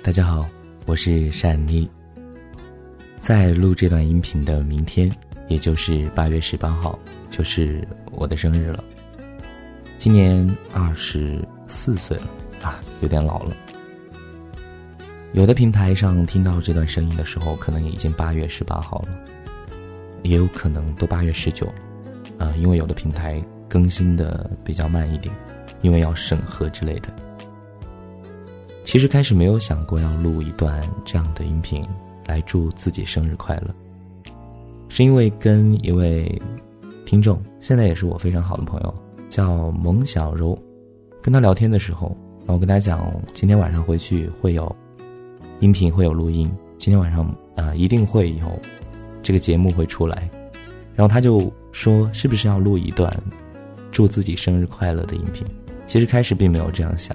大家好，我是善妮。在录这段音频的明天，也就是八月十八号，就是我的生日了。今年二十四岁了啊，有点老了。有的平台上听到这段声音的时候，可能已经八月十八号了，也有可能都八月十九了。啊，因为有的平台更新的比较慢一点，因为要审核之类的。其实开始没有想过要录一段这样的音频来祝自己生日快乐，是因为跟一位听众，现在也是我非常好的朋友，叫蒙小柔，跟他聊天的时候，然后跟他讲今天晚上回去会有音频会有录音，今天晚上啊一定会有这个节目会出来，然后他就说是不是要录一段祝自己生日快乐的音频？其实开始并没有这样想。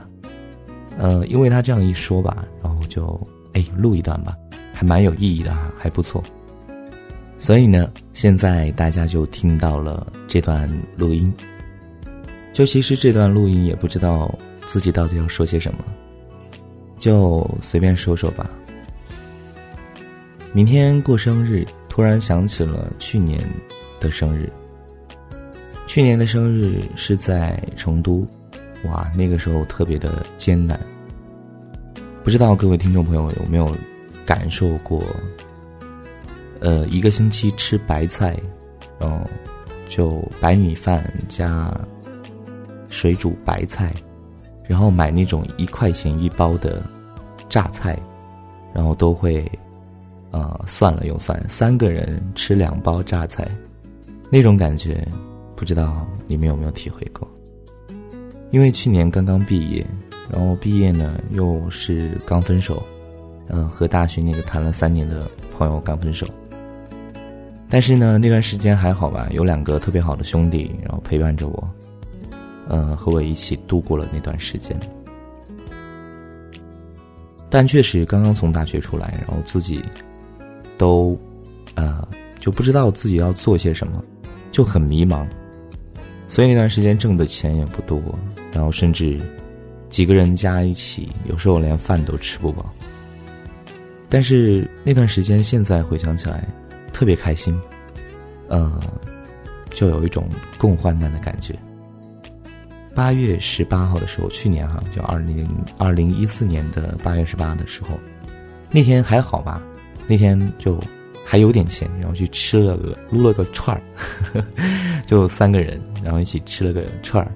呃，因为他这样一说吧，然后就哎录一段吧，还蛮有意义的哈，还不错。所以呢，现在大家就听到了这段录音。就其实这段录音也不知道自己到底要说些什么，就随便说说吧。明天过生日，突然想起了去年的生日。去年的生日是在成都。哇，那个时候特别的艰难。不知道各位听众朋友有没有感受过？呃，一个星期吃白菜，嗯，就白米饭加水煮白菜，然后买那种一块钱一包的榨菜，然后都会呃算了又算，三个人吃两包榨菜，那种感觉，不知道你们有没有体会过？因为去年刚刚毕业，然后毕业呢又是刚分手，嗯，和大学那个谈了三年的朋友刚分手。但是呢，那段时间还好吧，有两个特别好的兄弟，然后陪伴着我，嗯，和我一起度过了那段时间。但确实刚刚从大学出来，然后自己都，呃，就不知道自己要做些什么，就很迷茫。所以那段时间挣的钱也不多。然后甚至几个人加一起，有时候连饭都吃不饱。但是那段时间，现在回想起来，特别开心，呃，就有一种共患难的感觉。八月十八号的时候，去年哈，就二零二零一四年的八月十八的时候，那天还好吧？那天就还有点钱，然后去吃了个撸了个串儿，就三个人，然后一起吃了个串儿。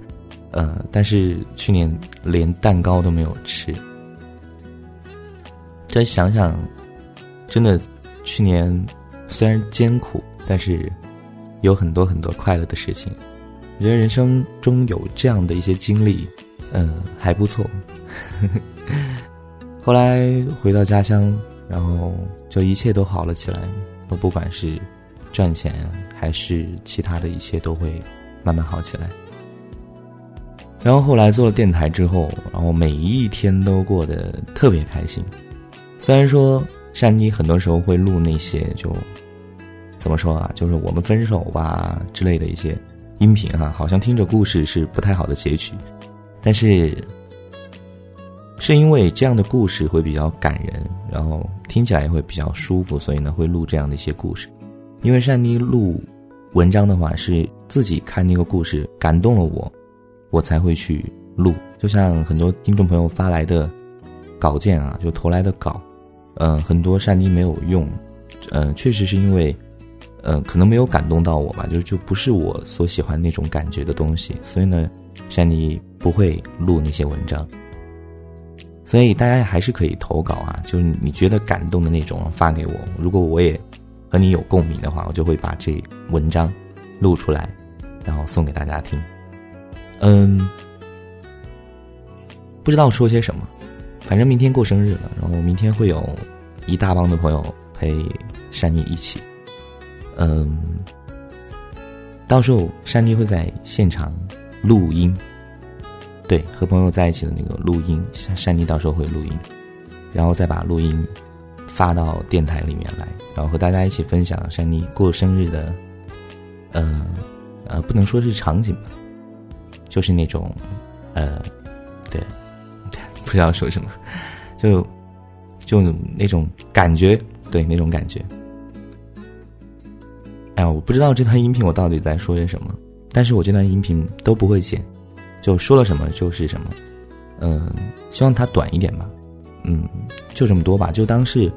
呃，但是去年连蛋糕都没有吃。再想想，真的，去年虽然艰苦，但是有很多很多快乐的事情。我觉得人生中有这样的一些经历，嗯，还不错。后来回到家乡，然后就一切都好了起来。我不管是赚钱还是其他的一切，都会慢慢好起来。然后后来做了电台之后，然后每一天都过得特别开心。虽然说善妮很多时候会录那些就怎么说啊，就是我们分手吧之类的一些音频哈，好像听着故事是不太好的结局，但是是因为这样的故事会比较感人，然后听起来也会比较舒服，所以呢会录这样的一些故事。因为善妮录文章的话，是自己看那个故事感动了我。我才会去录，就像很多听众朋友发来的稿件啊，就投来的稿，嗯，很多善妮没有用，嗯，确实是因为，嗯，可能没有感动到我吧，就就不是我所喜欢那种感觉的东西，所以呢，善妮不会录那些文章。所以大家还是可以投稿啊，就是你觉得感动的那种发给我，如果我也和你有共鸣的话，我就会把这文章录出来，然后送给大家听。嗯，不知道说些什么，反正明天过生日了，然后明天会有一大帮的朋友陪珊妮一起。嗯，到时候珊妮会在现场录音，对，和朋友在一起的那个录音，珊珊妮到时候会录音，然后再把录音发到电台里面来，然后和大家一起分享珊妮过生日的，呃呃，不能说是场景吧。就是那种，呃，对，不知道说什么，就就那种感觉，对那种感觉。哎，我不知道这段音频我到底在说些什么，但是我这段音频都不会剪，就说了什么就是什么。嗯，希望它短一点吧。嗯，就这么多吧，就当是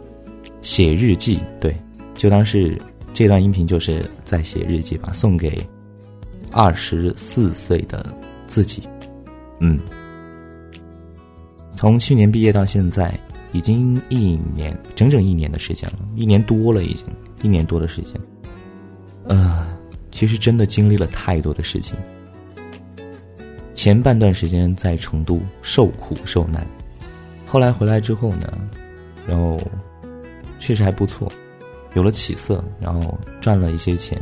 写日记，对，就当是这段音频就是在写日记吧，送给二十四岁的自己。嗯。从去年毕业到现在，已经一年，整整一年的时间了，一年多了，已经一年多的时间。呃，其实真的经历了太多的事情。前半段时间在成都受苦受难，后来回来之后呢，然后确实还不错，有了起色，然后赚了一些钱，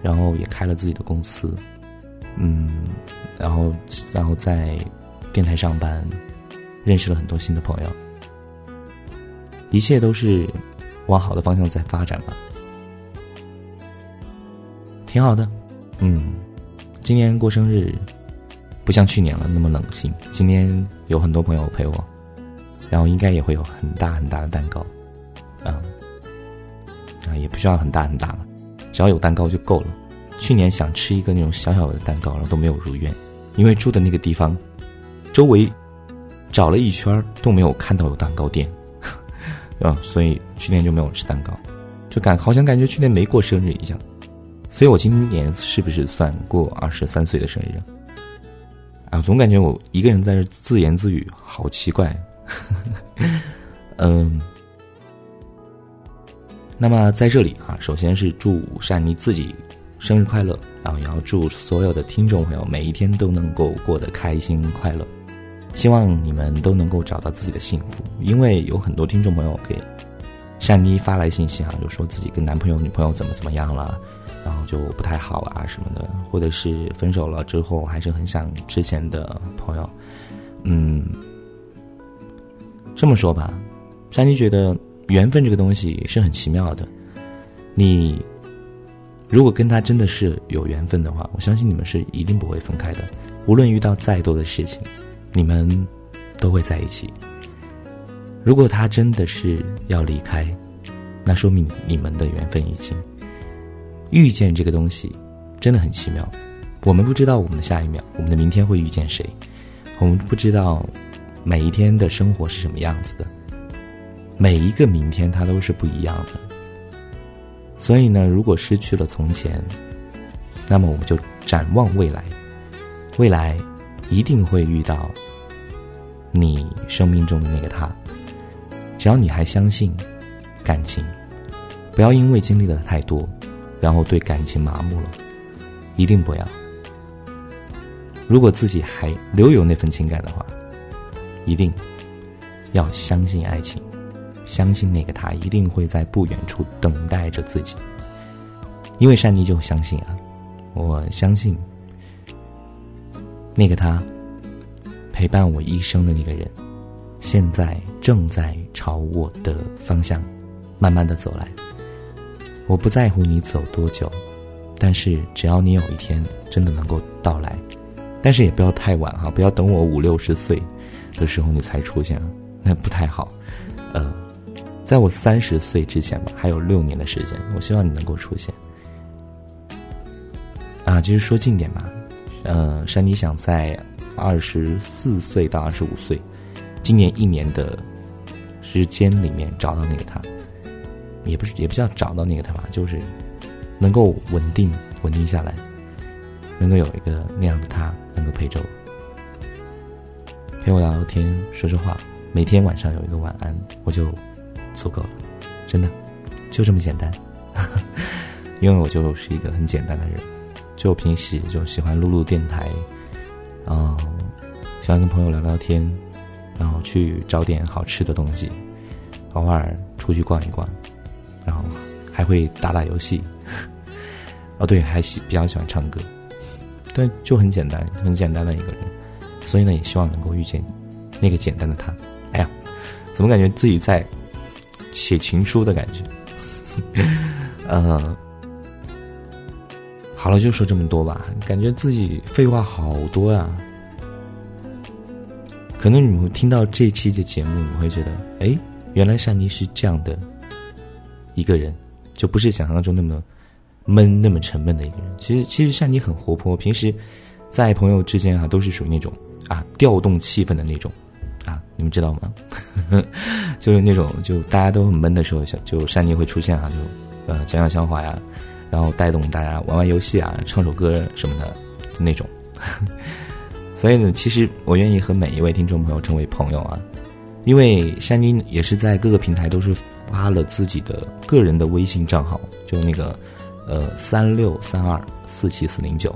然后也开了自己的公司，嗯，然后然后在电台上班。认识了很多新的朋友，一切都是往好的方向在发展吧，挺好的。嗯，今年过生日不像去年了那么冷清，今年有很多朋友陪我，然后应该也会有很大很大的蛋糕，嗯，啊也不需要很大很大了，只要有蛋糕就够了。去年想吃一个那种小小的蛋糕，然后都没有如愿，因为住的那个地方周围。找了一圈都没有看到有蛋糕店，啊，所以去年就没有吃蛋糕，就感好像感觉去年没过生日一样，所以我今年是不是算过二十三岁的生日？啊，总感觉我一个人在这自言自语，好奇怪。嗯，那么在这里啊，首先是祝善妮自己生日快乐，然后也要祝所有的听众朋友每一天都能够过得开心快乐。希望你们都能够找到自己的幸福，因为有很多听众朋友给善妮发来信息啊，就说自己跟男朋友、女朋友怎么怎么样了，然后就不太好啊什么的，或者是分手了之后还是很想之前的朋友。嗯，这么说吧，善妮觉得缘分这个东西是很奇妙的。你如果跟他真的是有缘分的话，我相信你们是一定不会分开的，无论遇到再多的事情。你们都会在一起。如果他真的是要离开，那说明你们的缘分已经遇见。这个东西真的很奇妙。我们不知道我们的下一秒，我们的明天会遇见谁。我们不知道每一天的生活是什么样子的。每一个明天，它都是不一样的。所以呢，如果失去了从前，那么我们就展望未来。未来。一定会遇到你生命中的那个他。只要你还相信感情，不要因为经历了太多，然后对感情麻木了。一定不要。如果自己还留有那份情感的话，一定要相信爱情，相信那个他一定会在不远处等待着自己。因为善妮就相信啊，我相信。那个他，陪伴我一生的那个人，现在正在朝我的方向慢慢的走来。我不在乎你走多久，但是只要你有一天真的能够到来，但是也不要太晚哈，不要等我五六十岁的时候你才出现，那不太好。呃，在我三十岁之前吧，还有六年的时间，我希望你能够出现。啊，就是说近点吧。呃，山妮想在二十四岁到二十五岁，今年一年的时间里面找到那个他，也不是也不叫找到那个他吧，就是能够稳定稳定下来，能够有一个那样的他能够陪着我，陪我聊聊天说说话，每天晚上有一个晚安，我就足够了，真的就这么简单，因为我就是一个很简单的人。就平时就喜欢录录电台，嗯，喜欢跟朋友聊聊天，然后去找点好吃的东西，偶尔出去逛一逛，还会打打游戏。哦，对，还喜比较喜欢唱歌，但，就很简单，很简单的一个人。所以呢，也希望能够遇见那个简单的他。哎呀，怎么感觉自己在写情书的感觉？呃。好了，就说这么多吧。感觉自己废话好多啊。可能你们听到这期的节目，你会觉得，哎，原来善妮是这样的一个人，就不是想象中那么闷、那么沉闷的一个人。其实，其实善妮很活泼，平时在朋友之间啊，都是属于那种啊调动气氛的那种啊，你们知道吗？就是那种就大家都很闷的时候，就善妮会出现啊，就呃讲讲笑话呀，然后带动大家玩玩游戏啊，唱首歌什么的那种。所以呢，其实我愿意和每一位听众朋友成为朋友啊。因为山妮也是在各个平台都是发了自己的个人的微信账号，就那个，呃，三六三二四七四零九，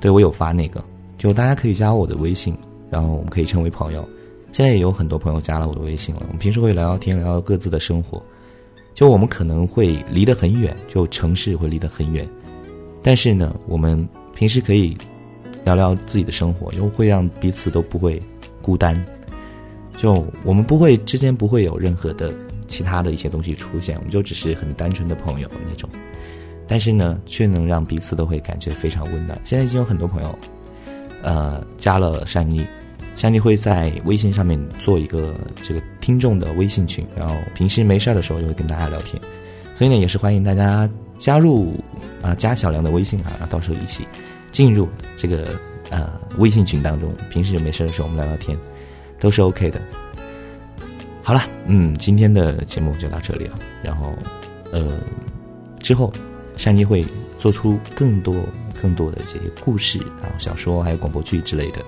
对我有发那个，就大家可以加我的微信，然后我们可以成为朋友。现在也有很多朋友加了我的微信了，我们平时会聊聊天，聊聊各自的生活。就我们可能会离得很远，就城市会离得很远，但是呢，我们平时可以聊聊自己的生活，又会让彼此都不会孤单。就我们不会之间不会有任何的其他的一些东西出现，我们就只是很单纯的朋友那种，但是呢，却能让彼此都会感觉非常温暖。现在已经有很多朋友，呃，加了善妮，善妮会在微信上面做一个这个听众的微信群，然后平时没事儿的时候就会跟大家聊天，所以呢，也是欢迎大家加入啊，加小梁的微信啊，到时候一起进入这个呃微信群当中，平时没事的时候我们聊聊天。都是 OK 的。好了，嗯，今天的节目就到这里了。然后，呃，之后，善妮会做出更多、更多的这些故事，啊小说还有广播剧之类的，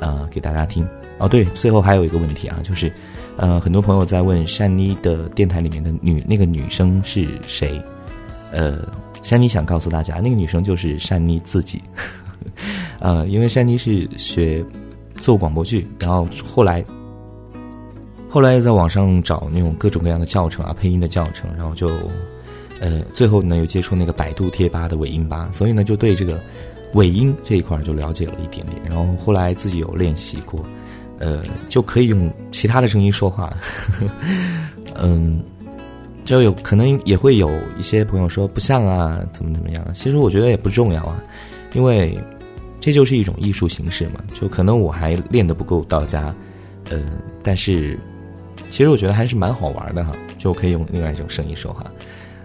呃，给大家听。哦，对，最后还有一个问题啊，就是，呃，很多朋友在问善妮的电台里面的女那个女生是谁？呃，山妮想告诉大家，那个女生就是善妮自己。呃，因为善妮是学。做广播剧，然后后来，后来又在网上找那种各种各样的教程啊，配音的教程，然后就，呃，最后呢又接触那个百度贴吧的尾音吧，所以呢就对这个尾音这一块就了解了一点点，然后后来自己有练习过，呃，就可以用其他的声音说话，嗯，就有可能也会有一些朋友说不像啊，怎么怎么样，其实我觉得也不重要啊，因为。这就是一种艺术形式嘛，就可能我还练得不够到家，呃，但是其实我觉得还是蛮好玩的哈，就可以用另外一种声音说话，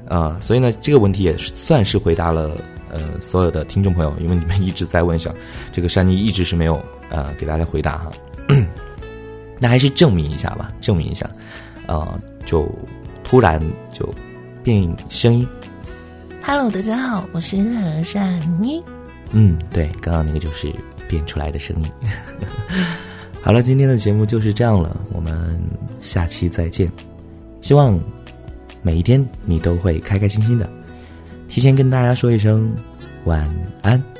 啊，所以呢，这个问题也算是回答了呃所有的听众朋友，因为你们一直在问想这个山妮一直是没有呃给大家回答哈，那还是证明一下吧，证明一下，啊，就突然就变声音，Hello，大家好，我是何善妮。嗯，对，刚刚那个就是变出来的声音。好了，今天的节目就是这样了，我们下期再见。希望每一天你都会开开心心的。提前跟大家说一声晚安。